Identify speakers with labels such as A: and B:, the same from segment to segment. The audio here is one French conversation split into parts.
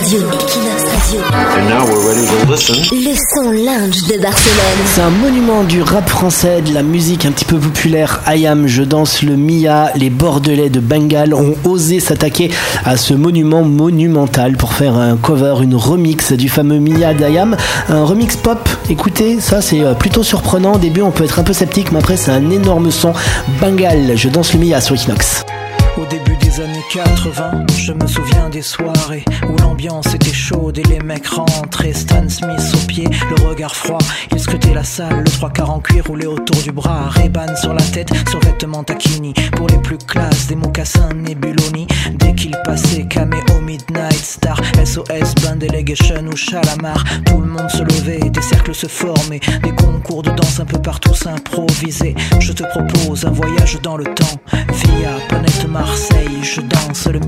A: Radio. Equinox Radio.
B: And now we're ready to listen.
A: Le son lounge de Barcelone.
C: C'est un monument du rap français, de la musique un petit peu populaire. Ayam, je danse le Mia. Les Bordelais de Bengale ont osé s'attaquer à ce monument monumental pour faire un cover, une remix du fameux Mia d'Ayam. Un remix pop. Écoutez, ça c'est euh, plutôt surprenant. Au début, on peut être un peu sceptique, mais après, c'est un énorme son. Bengale, je danse le Mia sur Equinox.
D: Au début des années 80, je me souviens des soirées où l'ambiance était chaude et les mecs rentraient. Stan Smith le regard froid. Il scrutait la salle, le trois quarts en cuir roulé autour du bras. Reban sur la tête, survêtement taquini. Pour les plus classes, des mocassins Nebuloni. Dès qu'il passait, Cameo Midnight Star, SOS, Band Delegation ou Chalamar. Tout le monde se levait, des cercles se formaient. Des concours de danse un peu partout s'improvisaient. Je te propose un voyage dans le temps via planète Marseille, je danse le.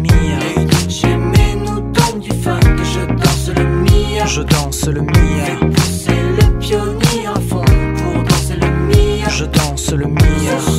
E: J'aimais nous du je danse le Mia.
D: Je danse le.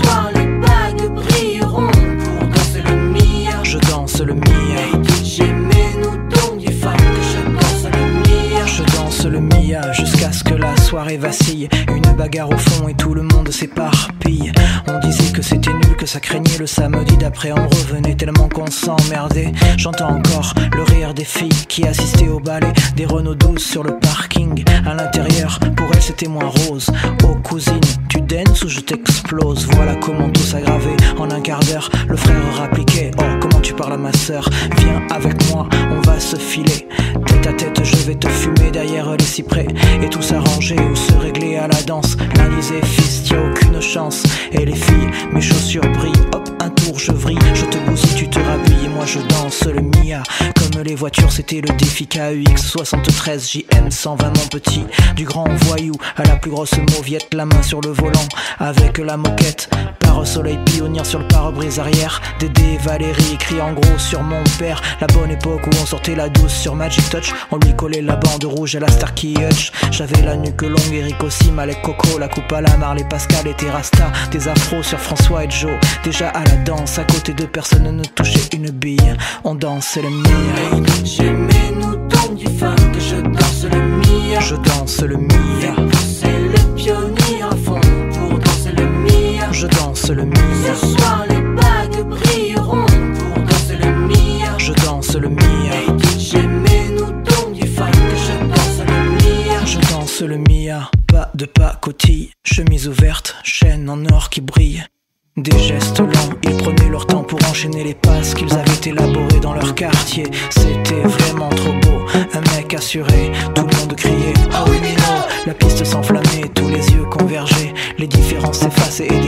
E: Soir les bagues brilleront pour danser le Mia.
D: Je danse le Mia.
E: J'aimais nous donc du fun que je danse le Mia.
D: Je danse le Mia jusqu'à ce que la soirée vacille. Une bagarre au fond et tout le monde s'éparpille. On disait que c'était nul, que ça craignait le samedi d'après. On revenait tellement qu'on s'emmerdait. J'entends encore le rire des filles qui assistaient au ballet. Des Renault 12 sur le parking. À l'intérieur, pour elles c'était moins rose. Oh cousine, tu danses ou je t'explose? Voilà comment tout s'aggravait. En un quart d'heure, le frère rappliquait. Oh, comment tu parles à ma sœur? Viens avec moi, on va se filer. Tête à tête, je vais te fumer Et tout s'arranger ou se régler à la danse. Disait, fils, y'a aucune chance. Et les filles, mes chaussures brillent. Hop, un tour, je vrille. Je te bousille, tu te rhabilles. Et moi, je danse le Mia. Comme les voitures, c'était le défi KUX 73 JM 120, mon petit. Du grand voyou à la plus grosse mauviette. La main sur le volant avec la moquette. Par soleil pionnière sur le pare-brise arrière. Dédé Valérie écrit en gros sur mon père. La bonne époque où on sortait la douce sur Magic Touch. On lui collait la bande rouge à la Starkey Hutch. J'avais la nuque longue, Eric aussi, Malek Coco, la coupe à la Marley Pascal et Terrasta. Des afros sur François et Joe. Déjà à la danse, à côté de personne ne touchait une bille. On danse le Mia.
E: J'aimais nous donc du fun que je danse le Mia.
D: Je danse le Mia. Je danse le Mia.
E: Ce soir les bagues brilleront pour danser le Mia.
D: Je danse le Mia.
E: J'aimais nous donc du je danse le Mia.
D: Je danse le Mia. Pas de pacotille, chemise ouverte, chaîne en or qui brille. Des gestes lents, ils prenaient leur temps pour enchaîner les passes qu'ils avaient élaborées dans leur quartier. C'était vraiment trop beau, un mec assuré, tout le monde criait Ah oui, La piste s'enflammait, tous les yeux convergeaient, les différences s'effaçaient et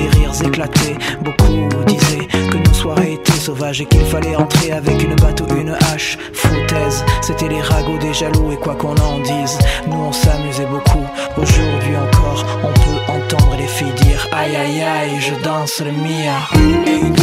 D: Beaucoup disaient que nos soirées étaient sauvages et qu'il fallait entrer avec une batte ou une hache. Foutaise, c'était les ragots des jaloux et quoi qu'on en dise, nous on s'amusait beaucoup. Aujourd'hui encore, on peut entendre les filles dire Aïe aïe aïe, je danse le Mia.